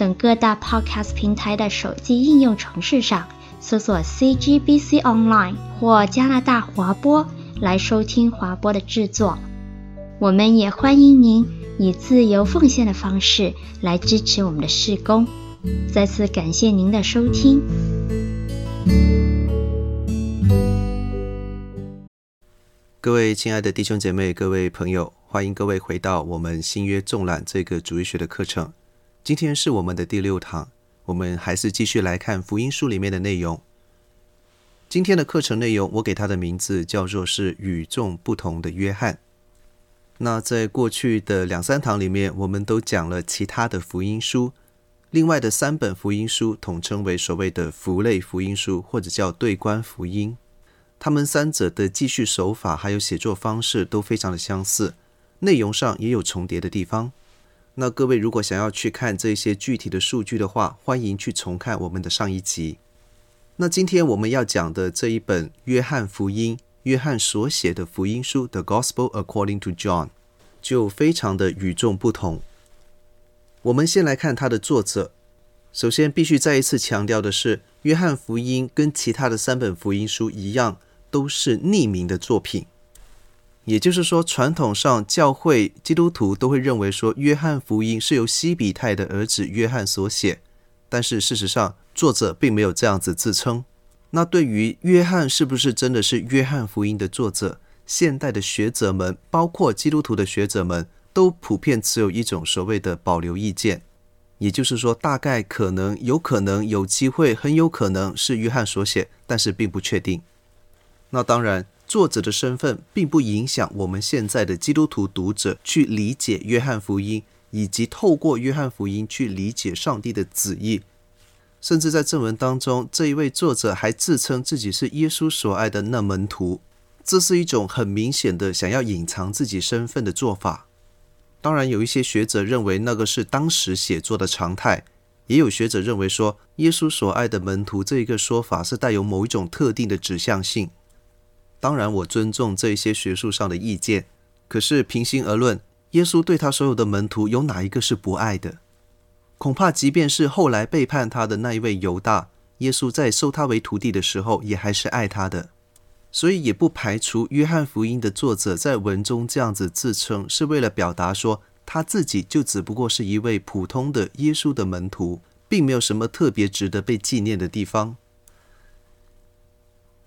等各大 Podcast 平台的手机应用程式上搜索 CGBC Online 或加拿大华播来收听华播的制作。我们也欢迎您以自由奉献的方式来支持我们的事工。再次感谢您的收听。各位亲爱的弟兄姐妹、各位朋友，欢迎各位回到我们新约纵览这个主日学的课程。今天是我们的第六堂，我们还是继续来看福音书里面的内容。今天的课程内容，我给它的名字叫做是与众不同的约翰。那在过去的两三堂里面，我们都讲了其他的福音书，另外的三本福音书统称为所谓的福类福音书，或者叫对观福音。他们三者的记叙手法还有写作方式都非常的相似，内容上也有重叠的地方。那各位如果想要去看这些具体的数据的话，欢迎去重看我们的上一集。那今天我们要讲的这一本《约翰福音》，约翰所写的福音书《The Gospel According to John》，就非常的与众不同。我们先来看它的作者。首先必须再一次强调的是，《约翰福音》跟其他的三本福音书一样，都是匿名的作品。也就是说，传统上教会基督徒都会认为说，约翰福音是由西比泰的儿子约翰所写，但是事实上，作者并没有这样子自称。那对于约翰是不是真的是约翰福音的作者，现代的学者们，包括基督徒的学者们，都普遍持有一种所谓的保留意见。也就是说，大概可能、有可能、有机会、很有可能是约翰所写，但是并不确定。那当然。作者的身份并不影响我们现在的基督徒读者去理解约翰福音，以及透过约翰福音去理解上帝的旨意。甚至在正文当中，这一位作者还自称自己是耶稣所爱的那门徒，这是一种很明显的想要隐藏自己身份的做法。当然，有一些学者认为那个是当时写作的常态，也有学者认为说耶稣所爱的门徒这一个说法是带有某一种特定的指向性。当然，我尊重这些学术上的意见。可是，平心而论，耶稣对他所有的门徒有哪一个是不爱的？恐怕，即便是后来背叛他的那一位犹大，耶稣在收他为徒弟的时候，也还是爱他的。所以，也不排除约翰福音的作者在文中这样子自称，是为了表达说他自己就只不过是一位普通的耶稣的门徒，并没有什么特别值得被纪念的地方。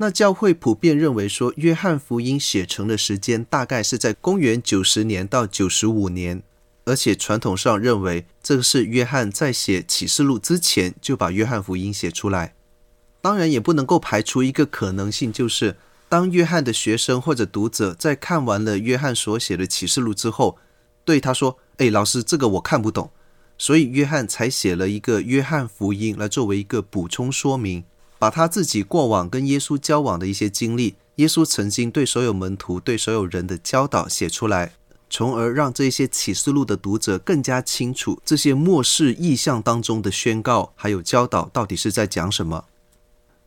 那教会普遍认为说，约翰福音写成的时间大概是在公元九十年到九十五年，而且传统上认为这个是约翰在写启示录之前就把约翰福音写出来。当然，也不能够排除一个可能性，就是当约翰的学生或者读者在看完了约翰所写的启示录之后，对他说：“哎，老师，这个我看不懂。”所以约翰才写了一个约翰福音来作为一个补充说明。把他自己过往跟耶稣交往的一些经历，耶稣曾经对所有门徒、对所有人的教导写出来，从而让这些启示录的读者更加清楚这些末世意象当中的宣告还有教导到底是在讲什么。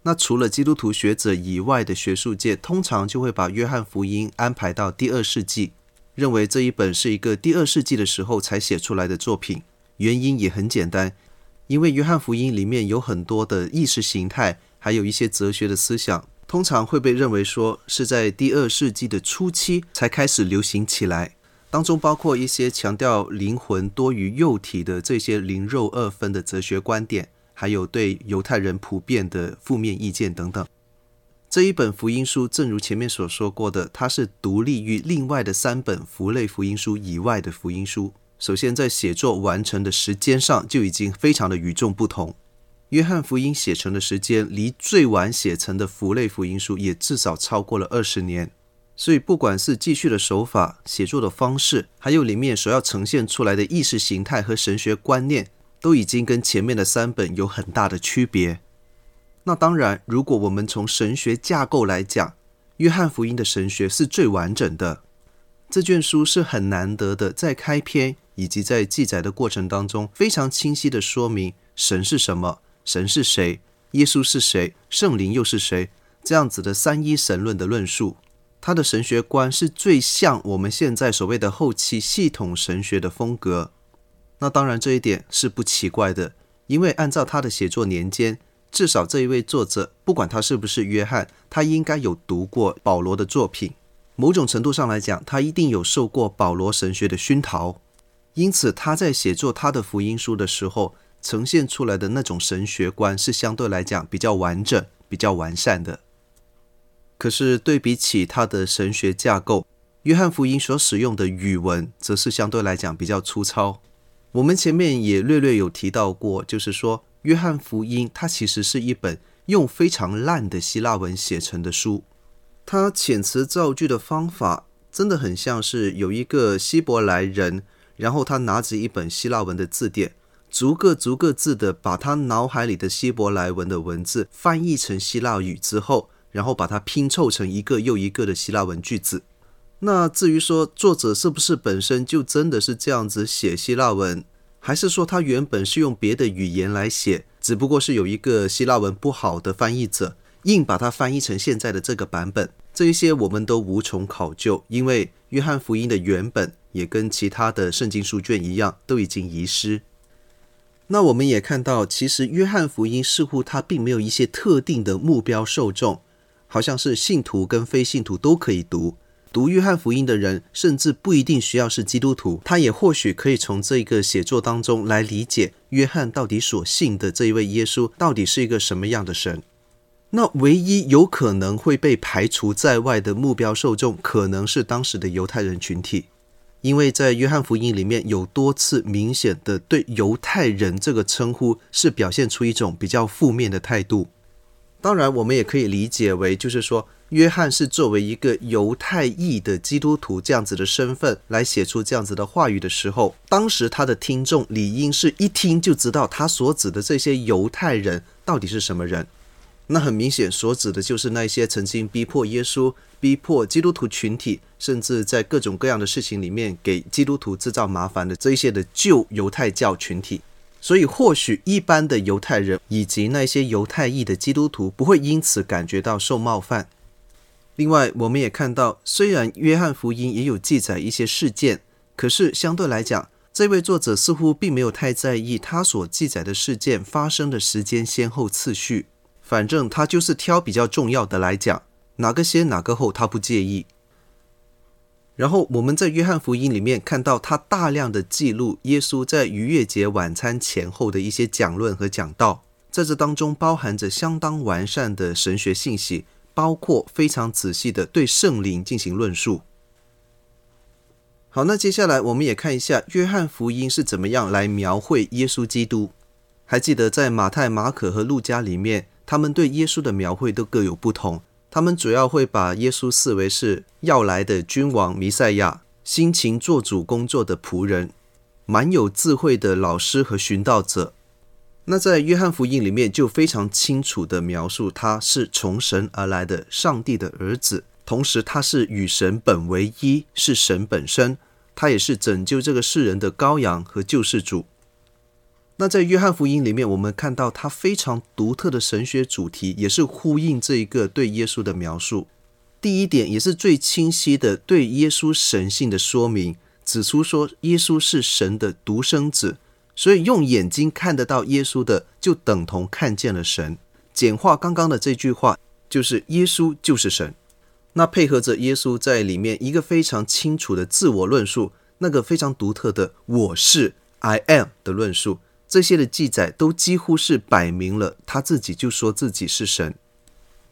那除了基督徒学者以外的学术界，通常就会把约翰福音安排到第二世纪，认为这一本是一个第二世纪的时候才写出来的作品。原因也很简单。因为约翰福音里面有很多的意识形态，还有一些哲学的思想，通常会被认为说是在第二世纪的初期才开始流行起来。当中包括一些强调灵魂多于肉体的这些灵肉二分的哲学观点，还有对犹太人普遍的负面意见等等。这一本福音书，正如前面所说过的，它是独立于另外的三本福类福音书以外的福音书。首先，在写作完成的时间上就已经非常的与众不同。约翰福音写成的时间，离最晚写成的福类福音书也至少超过了二十年。所以，不管是记叙的手法、写作的方式，还有里面所要呈现出来的意识形态和神学观念，都已经跟前面的三本有很大的区别。那当然，如果我们从神学架构来讲，约翰福音的神学是最完整的。这卷书是很难得的，在开篇以及在记载的过程当中，非常清晰地说明神是什么，神是谁，耶稣是谁，圣灵又是谁，这样子的三一神论的论述。他的神学观是最像我们现在所谓的后期系统神学的风格。那当然，这一点是不奇怪的，因为按照他的写作年间。至少这一位作者，不管他是不是约翰，他应该有读过保罗的作品。某种程度上来讲，他一定有受过保罗神学的熏陶。因此，他在写作他的福音书的时候，呈现出来的那种神学观是相对来讲比较完整、比较完善的。可是，对比起他的神学架构，约翰福音所使用的语文，则是相对来讲比较粗糙。我们前面也略略有提到过，就是说。约翰福音，它其实是一本用非常烂的希腊文写成的书。它遣词造句的方法真的很像是有一个希伯来人，然后他拿着一本希腊文的字典，逐个逐个字的把他脑海里的希伯来文的文字翻译成希腊语之后，然后把它拼凑成一个又一个的希腊文句子。那至于说作者是不是本身就真的是这样子写希腊文？还是说他原本是用别的语言来写，只不过是有一个希腊文不好的翻译者，硬把它翻译成现在的这个版本。这一些我们都无从考究，因为约翰福音的原本也跟其他的圣经书卷一样，都已经遗失。那我们也看到，其实约翰福音似乎它并没有一些特定的目标受众，好像是信徒跟非信徒都可以读。读约翰福音的人，甚至不一定需要是基督徒，他也或许可以从这个写作当中来理解约翰到底所信的这一位耶稣到底是一个什么样的神。那唯一有可能会被排除在外的目标受众，可能是当时的犹太人群体，因为在约翰福音里面有多次明显的对犹太人这个称呼是表现出一种比较负面的态度。当然，我们也可以理解为，就是说。约翰是作为一个犹太裔的基督徒这样子的身份来写出这样子的话语的时候，当时他的听众理应是一听就知道他所指的这些犹太人到底是什么人。那很明显所指的就是那些曾经逼迫耶稣、逼迫基督徒群体，甚至在各种各样的事情里面给基督徒制造麻烦的这些的旧犹太教群体。所以，或许一般的犹太人以及那些犹太裔的基督徒不会因此感觉到受冒犯。另外，我们也看到，虽然约翰福音也有记载一些事件，可是相对来讲，这位作者似乎并没有太在意他所记载的事件发生的时间先后次序。反正他就是挑比较重要的来讲，哪个先哪个后，他不介意。然后我们在约翰福音里面看到他大量的记录耶稣在逾越节晚餐前后的一些讲论和讲道，在这当中包含着相当完善的神学信息。包括非常仔细的对圣灵进行论述。好，那接下来我们也看一下约翰福音是怎么样来描绘耶稣基督。还记得在马太、马可和路加里面，他们对耶稣的描绘都各有不同。他们主要会把耶稣视为是要来的君王弥赛亚，辛勤做主工作的仆人，蛮有智慧的老师和寻道者。那在约翰福音里面就非常清楚地描述，他是从神而来的上帝的儿子，同时他是与神本为一，是神本身，他也是拯救这个世人的羔羊和救世主。那在约翰福音里面，我们看到他非常独特的神学主题，也是呼应这一个对耶稣的描述。第一点也是最清晰的对耶稣神性的说明，指出说耶稣是神的独生子。所以用眼睛看得到耶稣的，就等同看见了神。简化刚刚的这句话，就是耶稣就是神。那配合着耶稣在里面一个非常清楚的自我论述，那个非常独特的“我是 I am” 的论述，这些的记载都几乎是摆明了他自己就说自己是神。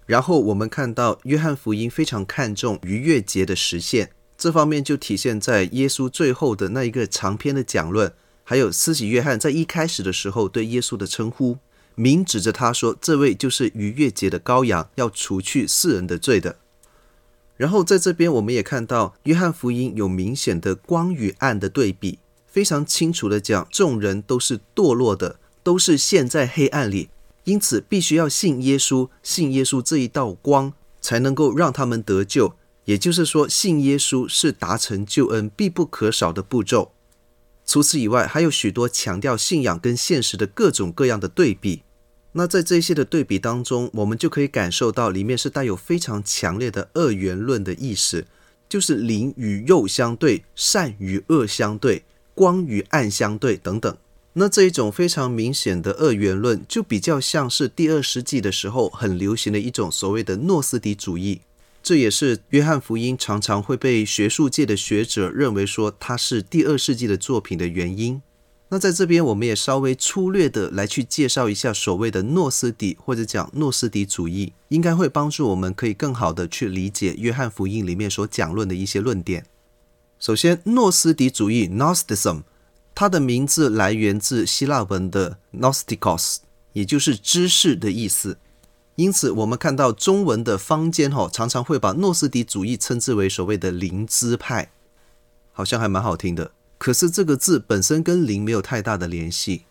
然后我们看到约翰福音非常看重逾越节的实现，这方面就体现在耶稣最后的那一个长篇的讲论。还有施洗约翰在一开始的时候对耶稣的称呼，明指着他说：“这位就是逾越节的羔羊，要除去世人的罪的。”然后在这边我们也看到约翰福音有明显的光与暗的对比，非常清楚地讲，众人都是堕落的，都是陷在黑暗里，因此必须要信耶稣，信耶稣这一道光，才能够让他们得救。也就是说，信耶稣是达成救恩必不可少的步骤。除此以外，还有许多强调信仰跟现实的各种各样的对比。那在这些的对比当中，我们就可以感受到里面是带有非常强烈的二元论的意识，就是灵与肉相对，善与恶相对，光与暗相对等等。那这一种非常明显的二元论，就比较像是第二世纪的时候很流行的一种所谓的诺斯底主义。这也是约翰福音常常会被学术界的学者认为说它是第二世纪的作品的原因。那在这边，我们也稍微粗略的来去介绍一下所谓的诺斯底或者讲诺斯底主义，应该会帮助我们可以更好的去理解约翰福音里面所讲论的一些论点。首先，诺斯底主义 （Gnosticism） 它的名字来源自希腊文的 “gnostikos”，也就是知识的意思。因此，我们看到中文的坊间哈，常常会把诺斯底主义称之为所谓的灵知派，好像还蛮好听的。可是这个字本身跟灵没有太大的联系。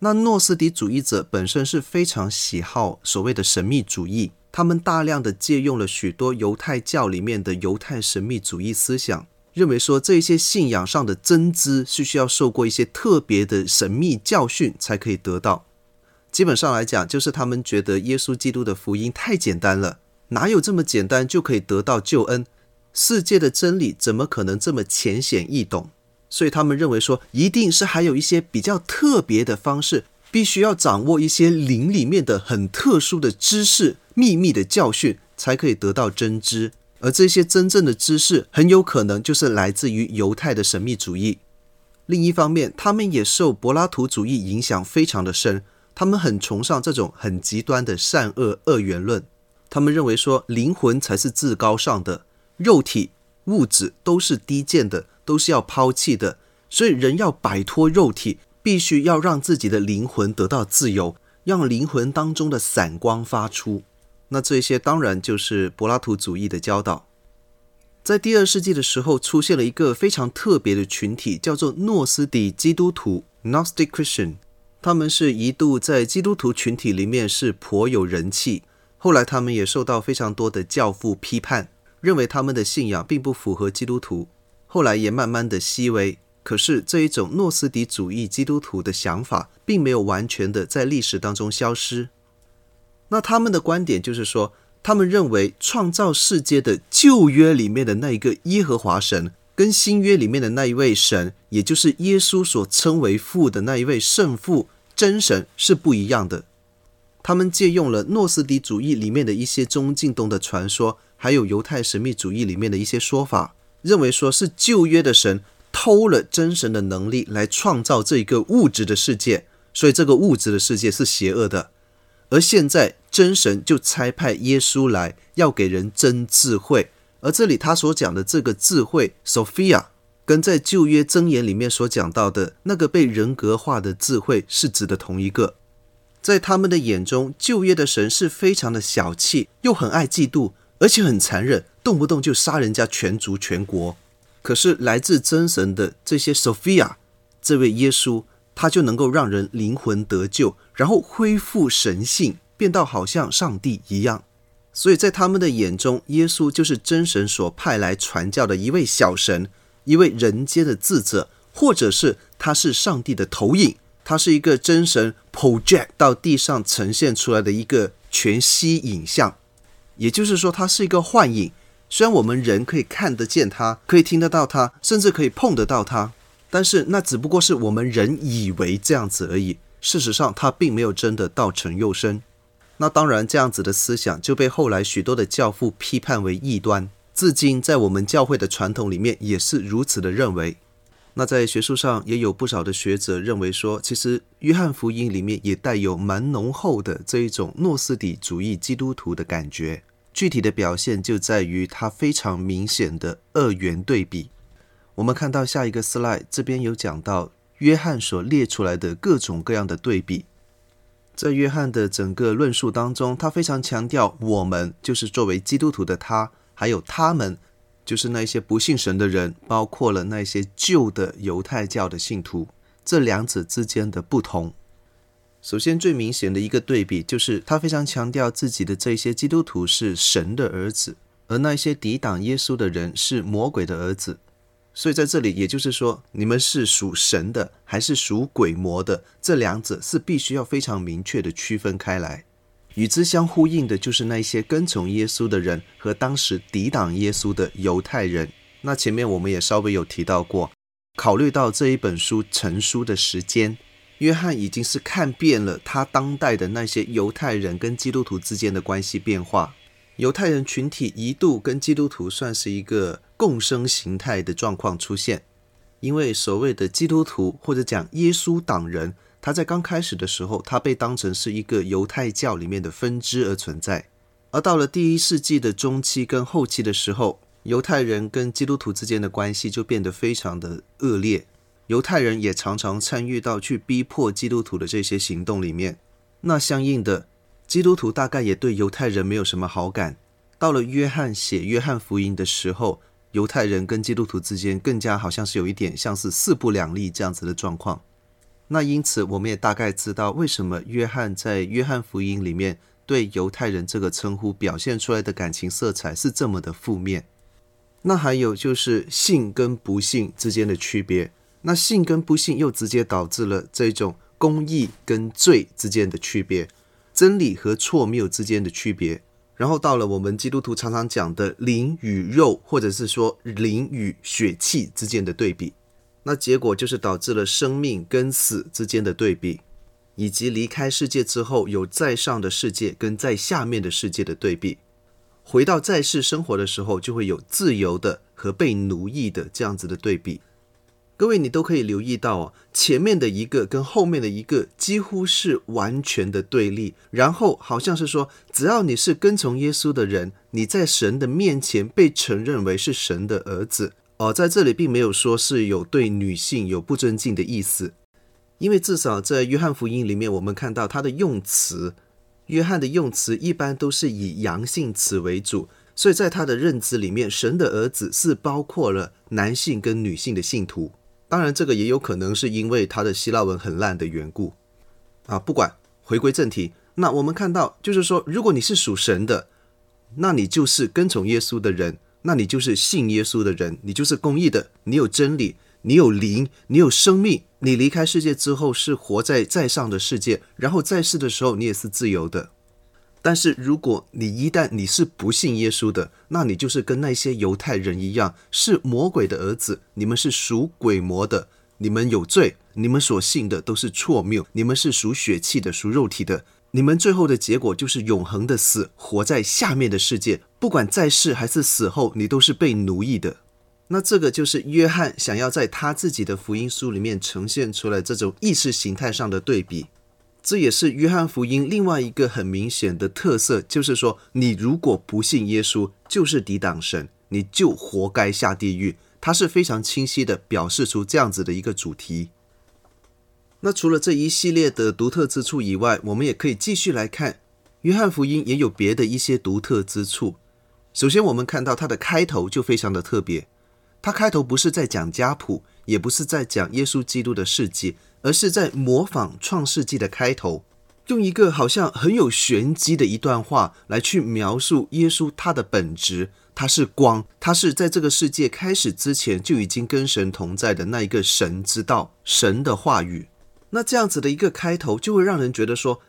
那诺斯底主义者本身是非常喜好所谓的神秘主义，他们大量的借用了许多犹太教里面的犹太神秘主义思想，认为说这些信仰上的真知是需要受过一些特别的神秘教训才可以得到。基本上来讲，就是他们觉得耶稣基督的福音太简单了，哪有这么简单就可以得到救恩？世界的真理怎么可能这么浅显易懂？所以他们认为说，一定是还有一些比较特别的方式，必须要掌握一些灵里面的很特殊的知识、秘密的教训，才可以得到真知。而这些真正的知识，很有可能就是来自于犹太的神秘主义。另一方面，他们也受柏拉图主义影响非常的深。他们很崇尚这种很极端的善恶二元论，他们认为说灵魂才是至高尚的，肉体物质都是低贱的，都是要抛弃的，所以人要摆脱肉体，必须要让自己的灵魂得到自由，让灵魂当中的闪光发出。那这些当然就是柏拉图主义的教导。在第二世纪的时候，出现了一个非常特别的群体，叫做诺斯底基督徒 （Gnostic Christian）。他们是一度在基督徒群体里面是颇有人气，后来他们也受到非常多的教父批判，认为他们的信仰并不符合基督徒，后来也慢慢的式微。可是这一种诺斯底主义基督徒的想法，并没有完全的在历史当中消失。那他们的观点就是说，他们认为创造世界的旧约里面的那一个耶和华神，跟新约里面的那一位神，也就是耶稣所称为父的那一位圣父。真神是不一样的。他们借用了诺斯底主义里面的一些中近东的传说，还有犹太神秘主义里面的一些说法，认为说是旧约的神偷了真神的能力来创造这一个物质的世界，所以这个物质的世界是邪恶的。而现在真神就差派耶稣来，要给人真智慧。而这里他所讲的这个智慧，Sophia。跟在旧约箴言里面所讲到的那个被人格化的智慧是指的同一个，在他们的眼中，旧约的神是非常的小气，又很爱嫉妒，而且很残忍，动不动就杀人家全族全国。可是来自真神的这些 Sophia，这位耶稣，他就能够让人灵魂得救，然后恢复神性，变到好像上帝一样。所以在他们的眼中，耶稣就是真神所派来传教的一位小神。一位人间的智者，或者是他是上帝的投影，他是一个真神 project 到地上呈现出来的一个全息影像，也就是说，他是一个幻影。虽然我们人可以看得见他，可以听得到他，甚至可以碰得到他，但是那只不过是我们人以为这样子而已。事实上，他并没有真的道成肉身。那当然，这样子的思想就被后来许多的教父批判为异端。至今，在我们教会的传统里面，也是如此的认为。那在学术上，也有不少的学者认为说，其实约翰福音里面也带有蛮浓厚的这一种诺斯底主义基督徒的感觉。具体的表现就在于它非常明显的二元对比。我们看到下一个 slide，这边有讲到约翰所列出来的各种各样的对比。在约翰的整个论述当中，他非常强调我们就是作为基督徒的他。还有他们，就是那些不信神的人，包括了那些旧的犹太教的信徒，这两者之间的不同。首先，最明显的一个对比就是，他非常强调自己的这些基督徒是神的儿子，而那些抵挡耶稣的人是魔鬼的儿子。所以在这里，也就是说，你们是属神的还是属鬼魔的，这两者是必须要非常明确的区分开来。与之相呼应的就是那些跟从耶稣的人和当时抵挡耶稣的犹太人。那前面我们也稍微有提到过，考虑到这一本书成书的时间。约翰已经是看遍了他当代的那些犹太人跟基督徒之间的关系变化。犹太人群体一度跟基督徒算是一个共生形态的状况出现，因为所谓的基督徒或者讲耶稣党人，他在刚开始的时候，他被当成是一个犹太教里面的分支而存在。而到了第一世纪的中期跟后期的时候，犹太人跟基督徒之间的关系就变得非常的恶劣。犹太人也常常参与到去逼迫基督徒的这些行动里面，那相应的，基督徒大概也对犹太人没有什么好感。到了约翰写约翰福音的时候，犹太人跟基督徒之间更加好像是有一点像是势不两立这样子的状况。那因此，我们也大概知道为什么约翰在约翰福音里面对犹太人这个称呼表现出来的感情色彩是这么的负面。那还有就是信跟不信之间的区别。那信跟不信又直接导致了这种公义跟罪之间的区别，真理和错谬之间的区别，然后到了我们基督徒常常讲的灵与肉，或者是说灵与血气之间的对比，那结果就是导致了生命跟死之间的对比，以及离开世界之后有在上的世界跟在下面的世界的对比，回到在世生活的时候就会有自由的和被奴役的这样子的对比。各位，你都可以留意到哦，前面的一个跟后面的一个几乎是完全的对立。然后好像是说，只要你是跟从耶稣的人，你在神的面前被承认为是神的儿子哦。在这里并没有说是有对女性有不尊敬的意思，因为至少在约翰福音里面，我们看到他的用词，约翰的用词一般都是以阳性词为主，所以在他的认知里面，神的儿子是包括了男性跟女性的信徒。当然，这个也有可能是因为他的希腊文很烂的缘故啊。不管，回归正题，那我们看到，就是说，如果你是属神的，那你就是跟从耶稣的人，那你就是信耶稣的人，你就是公义的，你有真理，你有灵，你有生命，你离开世界之后是活在在上的世界，然后在世的时候你也是自由的。但是如果你一旦你是不信耶稣的，那你就是跟那些犹太人一样，是魔鬼的儿子。你们是属鬼魔的，你们有罪，你们所信的都是错谬，你们是属血气的，属肉体的。你们最后的结果就是永恒的死，活在下面的世界。不管在世还是死后，你都是被奴役的。那这个就是约翰想要在他自己的福音书里面呈现出来这种意识形态上的对比。这也是约翰福音另外一个很明显的特色，就是说，你如果不信耶稣，就是抵挡神，你就活该下地狱。它是非常清晰的表示出这样子的一个主题。那除了这一系列的独特之处以外，我们也可以继续来看约翰福音也有别的一些独特之处。首先，我们看到它的开头就非常的特别，它开头不是在讲家谱，也不是在讲耶稣基督的事迹。而是在模仿《创世纪》的开头，用一个好像很有玄机的一段话来去描述耶稣他的本质。他是光，他是在这个世界开始之前就已经跟神同在的那一个神之道、神的话语。那这样子的一个开头，就会让人觉得说，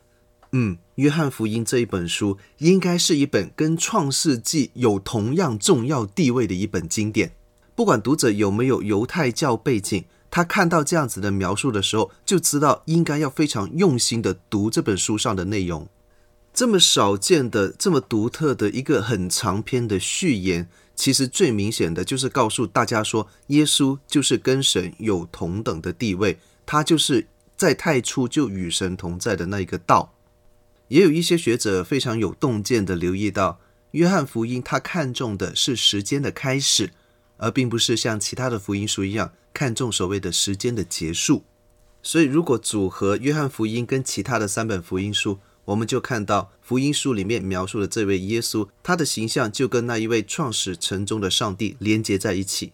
嗯，《约翰福音》这一本书应该是一本跟《创世纪》有同样重要地位的一本经典。不管读者有没有犹太教背景。他看到这样子的描述的时候，就知道应该要非常用心的读这本书上的内容。这么少见的、这么独特的一个很长篇的序言，其实最明显的就是告诉大家说，耶稣就是跟神有同等的地位，他就是在太初就与神同在的那一个道。也有一些学者非常有洞见的留意到，约翰福音他看重的是时间的开始，而并不是像其他的福音书一样。看重所谓的时间的结束，所以如果组合约翰福音跟其他的三本福音书，我们就看到福音书里面描述的这位耶稣，他的形象就跟那一位创始成终的上帝连接在一起。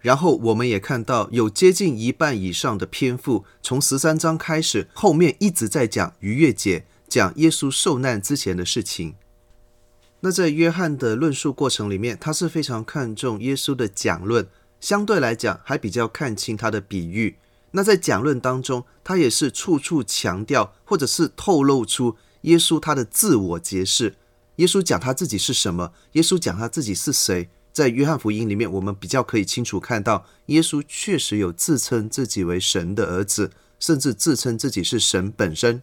然后我们也看到有接近一半以上的篇幅，从十三章开始，后面一直在讲逾越节，讲耶稣受难之前的事情。那在约翰的论述过程里面，他是非常看重耶稣的讲论，相对来讲还比较看清他的比喻。那在讲论当中，他也是处处强调，或者是透露出耶稣他的自我揭示。耶稣讲他自己是什么？耶稣讲他自己是谁？在约翰福音里面，我们比较可以清楚看到，耶稣确实有自称自己为神的儿子，甚至自称自己是神本身。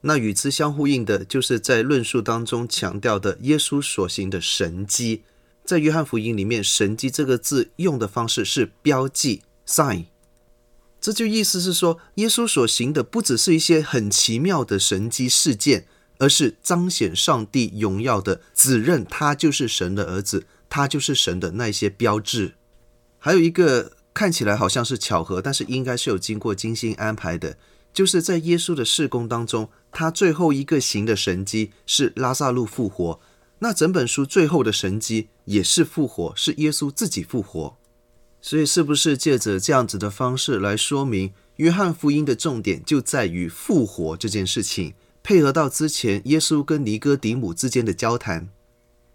那与之相呼应的，就是在论述当中强调的耶稣所行的神迹。在约翰福音里面，“神迹”这个字用的方式是标记 （sign）。这就意思是说，耶稣所行的不只是一些很奇妙的神迹事件，而是彰显上帝荣耀的，指认他就是神的儿子，他就是神的那些标志。还有一个看起来好像是巧合，但是应该是有经过精心安排的，就是在耶稣的事工当中，他最后一个行的神迹是拉撒路复活。那整本书最后的神迹也是复活，是耶稣自己复活。所以，是不是借着这样子的方式来说明，约翰福音的重点就在于复活这件事情，配合到之前耶稣跟尼哥底母之间的交谈，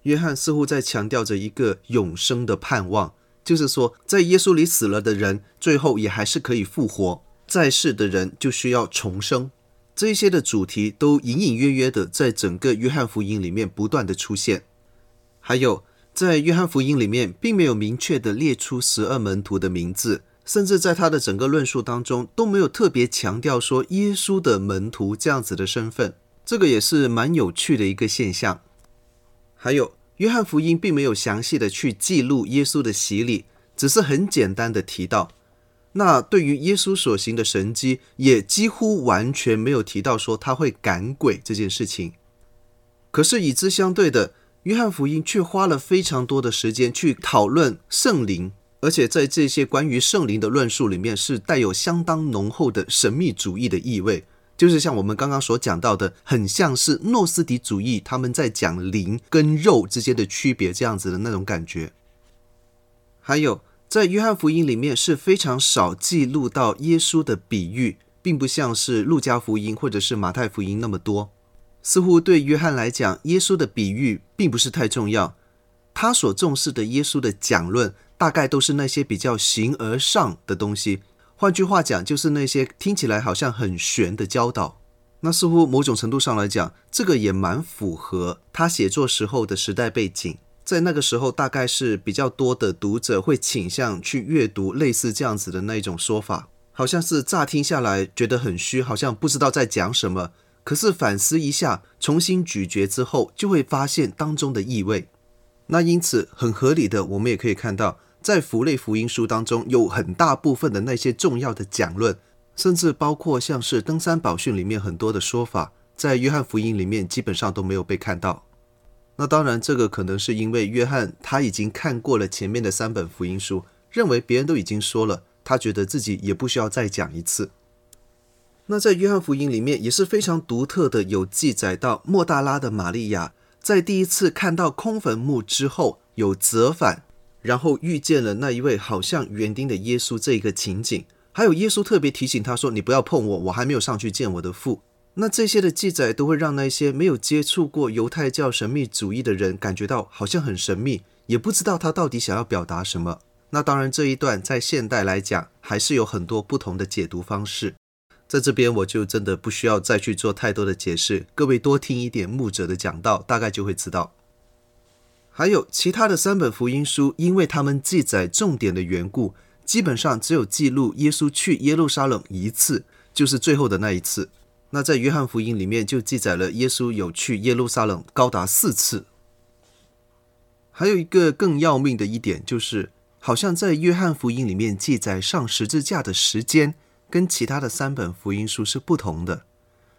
约翰似乎在强调着一个永生的盼望，就是说，在耶稣里死了的人，最后也还是可以复活；在世的人就需要重生。这一些的主题都隐隐约约的在整个约翰福音里面不断的出现，还有。在约翰福音里面，并没有明确的列出十二门徒的名字，甚至在他的整个论述当中都没有特别强调说耶稣的门徒这样子的身份，这个也是蛮有趣的一个现象。还有，约翰福音并没有详细的去记录耶稣的洗礼，只是很简单的提到。那对于耶稣所行的神迹，也几乎完全没有提到说他会赶鬼这件事情。可是与之相对的。约翰福音却花了非常多的时间去讨论圣灵，而且在这些关于圣灵的论述里面，是带有相当浓厚的神秘主义的意味，就是像我们刚刚所讲到的，很像是诺斯底主义他们在讲灵跟肉之间的区别这样子的那种感觉。还有，在约翰福音里面是非常少记录到耶稣的比喻，并不像是路加福音或者是马太福音那么多。似乎对约翰来讲，耶稣的比喻并不是太重要。他所重视的耶稣的讲论，大概都是那些比较形而上的东西。换句话讲，就是那些听起来好像很玄的教导。那似乎某种程度上来讲，这个也蛮符合他写作时候的时代背景。在那个时候，大概是比较多的读者会倾向去阅读类似这样子的那一种说法，好像是乍听下来觉得很虚，好像不知道在讲什么。可是反思一下，重新咀嚼之后，就会发现当中的意味。那因此很合理的，我们也可以看到，在福类福音书当中，有很大部分的那些重要的讲论，甚至包括像是登山宝训里面很多的说法，在约翰福音里面基本上都没有被看到。那当然，这个可能是因为约翰他已经看过了前面的三本福音书，认为别人都已经说了，他觉得自己也不需要再讲一次。那在约翰福音里面也是非常独特的，有记载到莫大拉的玛利亚在第一次看到空坟墓之后有折返，然后遇见了那一位好像园丁的耶稣这一个情景，还有耶稣特别提醒他说：“你不要碰我，我还没有上去见我的父。”那这些的记载都会让那些没有接触过犹太教神秘主义的人感觉到好像很神秘，也不知道他到底想要表达什么。那当然，这一段在现代来讲还是有很多不同的解读方式。在这边我就真的不需要再去做太多的解释，各位多听一点牧者的讲道，大概就会知道。还有其他的三本福音书，因为他们记载重点的缘故，基本上只有记录耶稣去耶路撒冷一次，就是最后的那一次。那在约翰福音里面就记载了耶稣有去耶路撒冷高达四次。还有一个更要命的一点就是，好像在约翰福音里面记载上十字架的时间。跟其他的三本福音书是不同的。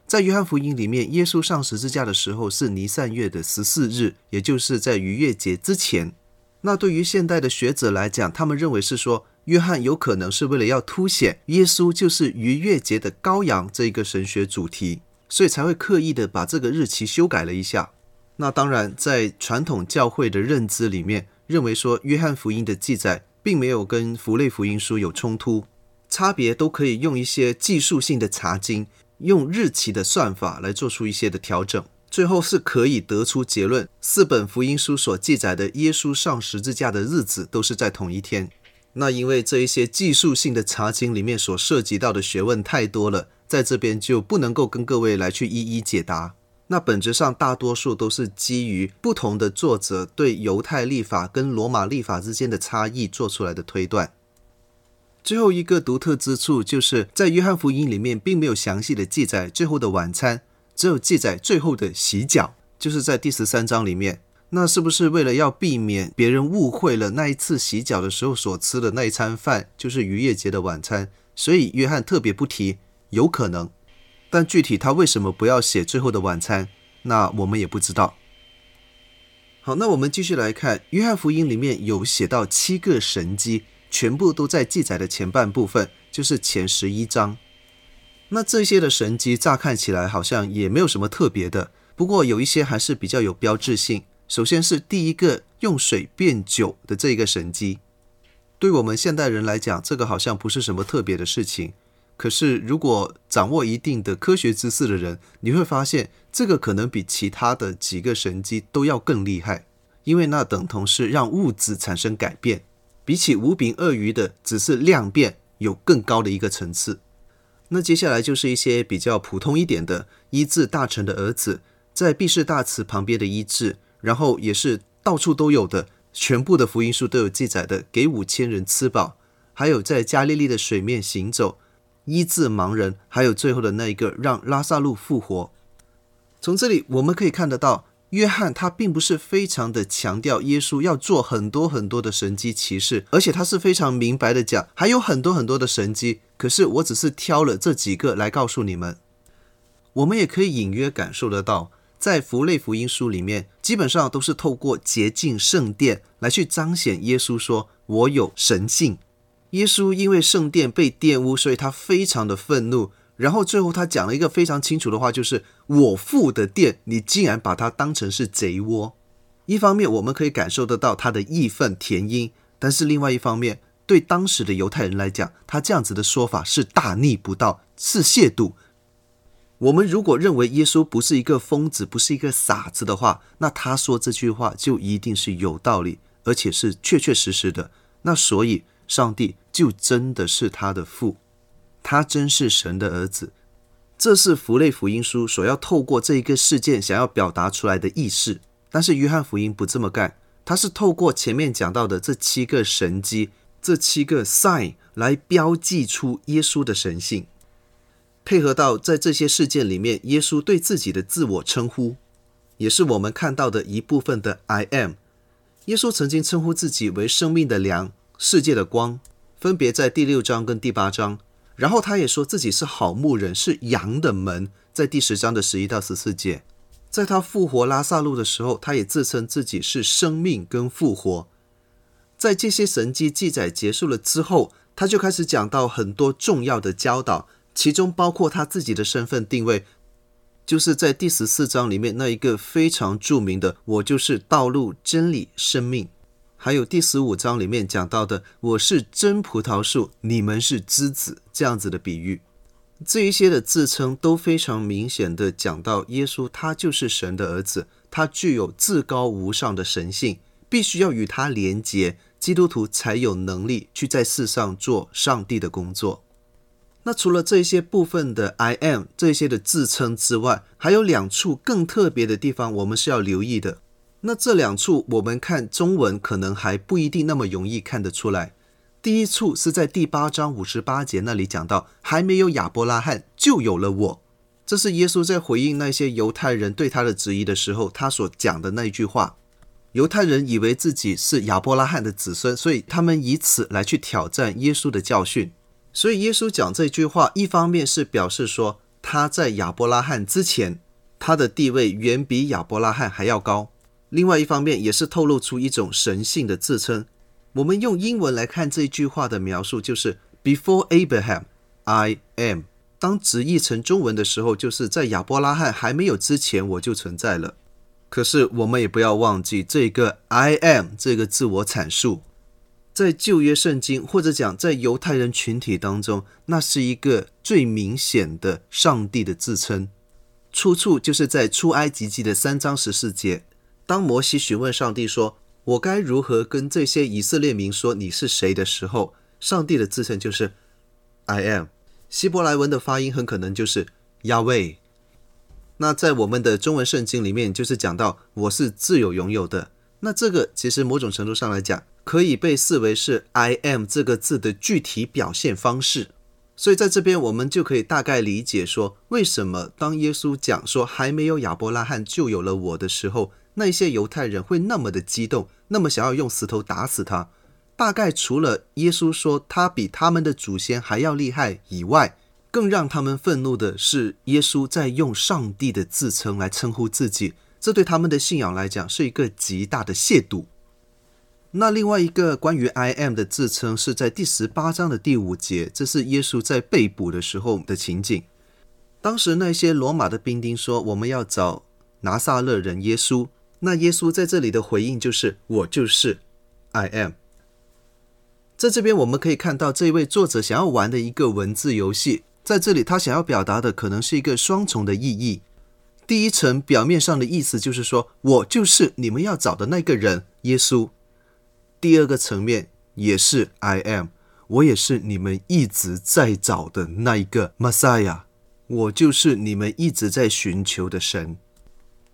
在约翰福音里面，耶稣上十字架的时候是尼散月的十四日，也就是在逾越节之前。那对于现代的学者来讲，他们认为是说，约翰有可能是为了要凸显耶稣就是逾越节的羔羊这一个神学主题，所以才会刻意的把这个日期修改了一下。那当然，在传统教会的认知里面，认为说约翰福音的记载并没有跟符类福音书有冲突，差别都可以用一些技术性的查经，用日期的算法来做出一些的调整，最后是可以得出结论：四本福音书所记载的耶稣上十字架的日子都是在同一天。那因为这一些技术性的查经里面所涉及到的学问太多了，在这边就不能够跟各位来去一一解答。那本质上，大多数都是基于不同的作者对犹太历法跟罗马历法之间的差异做出来的推断。最后一个独特之处，就是在约翰福音里面并没有详细的记载最后的晚餐，只有记载最后的洗脚，就是在第十三章里面。那是不是为了要避免别人误会了那一次洗脚的时候所吃的那一餐饭就是逾越节的晚餐，所以约翰特别不提？有可能。但具体他为什么不要写最后的晚餐，那我们也不知道。好，那我们继续来看《约翰福音》里面有写到七个神迹，全部都在记载的前半部分，就是前十一章。那这些的神迹乍看起来好像也没有什么特别的，不过有一些还是比较有标志性。首先是第一个用水变酒的这一个神迹，对我们现代人来讲，这个好像不是什么特别的事情。可是，如果掌握一定的科学知识的人，你会发现这个可能比其他的几个神迹都要更厉害，因为那等同是让物质产生改变，比起五饼鳄鱼的只是量变，有更高的一个层次。那接下来就是一些比较普通一点的医治大臣的儿子在毕士大慈旁边的医治，然后也是到处都有的，全部的福音书都有记载的，给五千人吃饱，还有在加利利的水面行走。医治盲人，还有最后的那一个让拉萨路复活。从这里我们可以看得到，约翰他并不是非常的强调耶稣要做很多很多的神迹奇事，而且他是非常明白的讲，还有很多很多的神迹。可是我只是挑了这几个来告诉你们。我们也可以隐约感受得到，在符类福音书里面，基本上都是透过洁净圣殿来去彰显耶稣说：“我有神性。”耶稣因为圣殿被玷污，所以他非常的愤怒。然后最后他讲了一个非常清楚的话，就是“我父的殿，你竟然把它当成是贼窝。”一方面我们可以感受得到他的义愤填膺，但是另外一方面，对当时的犹太人来讲，他这样子的说法是大逆不道，是亵渎。我们如果认为耶稣不是一个疯子，不是一个傻子的话，那他说这句话就一定是有道理，而且是确确实实的。那所以。上帝就真的是他的父，他真是神的儿子。这是福类福音书所要透过这一个事件想要表达出来的意思。但是约翰福音不这么干，他是透过前面讲到的这七个神迹、这七个 sign 来标记出耶稣的神性，配合到在这些事件里面，耶稣对自己的自我称呼，也是我们看到的一部分的 I am。耶稣曾经称呼自己为生命的粮。世界的光，分别在第六章跟第八章。然后他也说自己是好牧人，是羊的门，在第十章的十一到十四节。在他复活拉萨路的时候，他也自称自己是生命跟复活。在这些神迹记载结束了之后，他就开始讲到很多重要的教导，其中包括他自己的身份定位，就是在第十四章里面那一个非常著名的“我就是道路、真理、生命”。还有第十五章里面讲到的“我是真葡萄树，你们是枝子”这样子的比喻，这一些的自称都非常明显的讲到耶稣他就是神的儿子，他具有至高无上的神性，必须要与他连结，基督徒才有能力去在世上做上帝的工作。那除了这些部分的 I am 这些的自称之外，还有两处更特别的地方，我们是要留意的。那这两处我们看中文可能还不一定那么容易看得出来。第一处是在第八章五十八节那里讲到，还没有亚伯拉罕就有了我，这是耶稣在回应那些犹太人对他的质疑的时候，他所讲的那一句话。犹太人以为自己是亚伯拉罕的子孙，所以他们以此来去挑战耶稣的教训。所以耶稣讲这句话，一方面是表示说他在亚伯拉罕之前，他的地位远比亚伯拉罕还要高。另外一方面，也是透露出一种神性的自称。我们用英文来看这句话的描述，就是 “Before Abraham, I am”。当直译成中文的时候，就是在亚伯拉罕还没有之前，我就存在了。可是我们也不要忘记这个 “I am” 这个自我阐述，在旧约圣经或者讲在犹太人群体当中，那是一个最明显的上帝的自称。出处就是在出埃及记的三章十四节，当摩西询问上帝说：“我该如何跟这些以色列民说你是谁的时候”，上帝的自称就是 “I am”。希伯来文的发音很可能就是 Yahweh。那在我们的中文圣经里面，就是讲到我是自有永有的。那这个其实某种程度上来讲，可以被视为是 I am 这个字的具体表现方式。所以在这边，我们就可以大概理解说，为什么当耶稣讲说还没有亚伯拉罕就有了我的时候，那些犹太人会那么的激动，那么想要用石头打死他。大概除了耶稣说他比他们的祖先还要厉害以外，更让他们愤怒的是耶稣在用上帝的自称来称呼自己，这对他们的信仰来讲是一个极大的亵渎。那另外一个关于 I am 的自称是在第十八章的第五节，这是耶稣在被捕的时候的情景。当时那些罗马的兵丁说：“我们要找拿撒勒人耶稣。”那耶稣在这里的回应就是：“我就是 I am。”在这边我们可以看到，这位作者想要玩的一个文字游戏，在这里他想要表达的可能是一个双重的意义。第一层表面上的意思就是说：“我就是你们要找的那个人，耶稣。”第二个层面也是 I am，我也是你们一直在找的那一个 Messiah，我就是你们一直在寻求的神。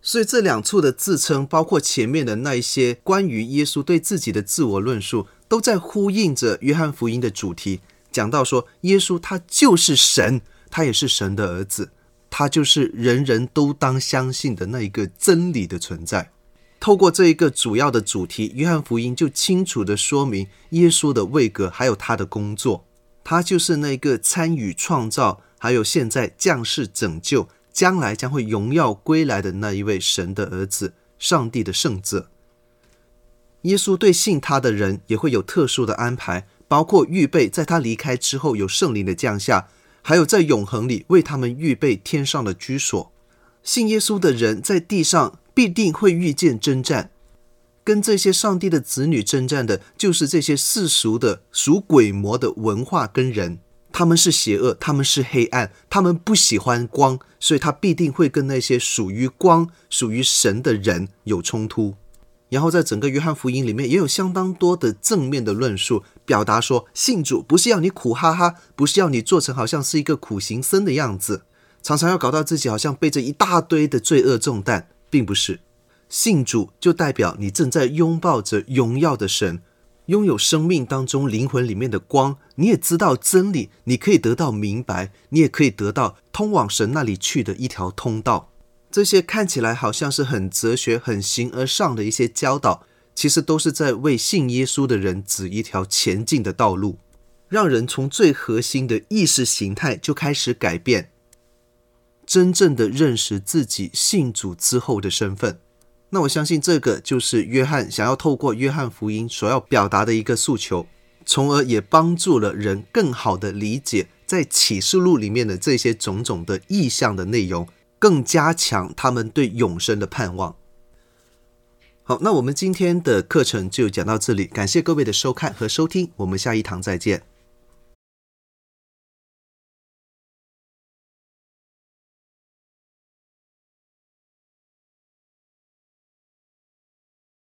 所以这两处的自称，包括前面的那一些关于耶稣对自己的自我论述，都在呼应着约翰福音的主题，讲到说耶稣他就是神，他也是神的儿子，他就是人人都当相信的那一个真理的存在。透过这一个主要的主题，约翰福音就清楚地说明耶稣的位格，还有他的工作。他就是那个参与创造，还有现在降世拯救，将来将会荣耀归来的那一位神的儿子，上帝的圣者。耶稣对信他的人也会有特殊的安排，包括预备在他离开之后有圣灵的降下，还有在永恒里为他们预备天上的居所。信耶稣的人在地上。必定会遇见征战，跟这些上帝的子女征战的，就是这些世俗的属鬼魔的文化跟人。他们是邪恶，他们是黑暗，他们不喜欢光，所以他必定会跟那些属于光、属于神的人有冲突。然后在整个约翰福音里面，也有相当多的正面的论述，表达说信主不是要你苦哈哈，不是要你做成好像是一个苦行僧的样子，常常要搞到自己好像背着一大堆的罪恶重担。并不是信主就代表你正在拥抱着荣耀的神，拥有生命当中灵魂里面的光。你也知道真理，你可以得到明白，你也可以得到通往神那里去的一条通道。这些看起来好像是很哲学、很形而上的一些教导，其实都是在为信耶稣的人指一条前进的道路，让人从最核心的意识形态就开始改变。真正的认识自己信主之后的身份，那我相信这个就是约翰想要透过约翰福音所要表达的一个诉求，从而也帮助了人更好的理解在启示录里面的这些种种的意象的内容，更加强他们对永生的盼望。好，那我们今天的课程就讲到这里，感谢各位的收看和收听，我们下一堂再见。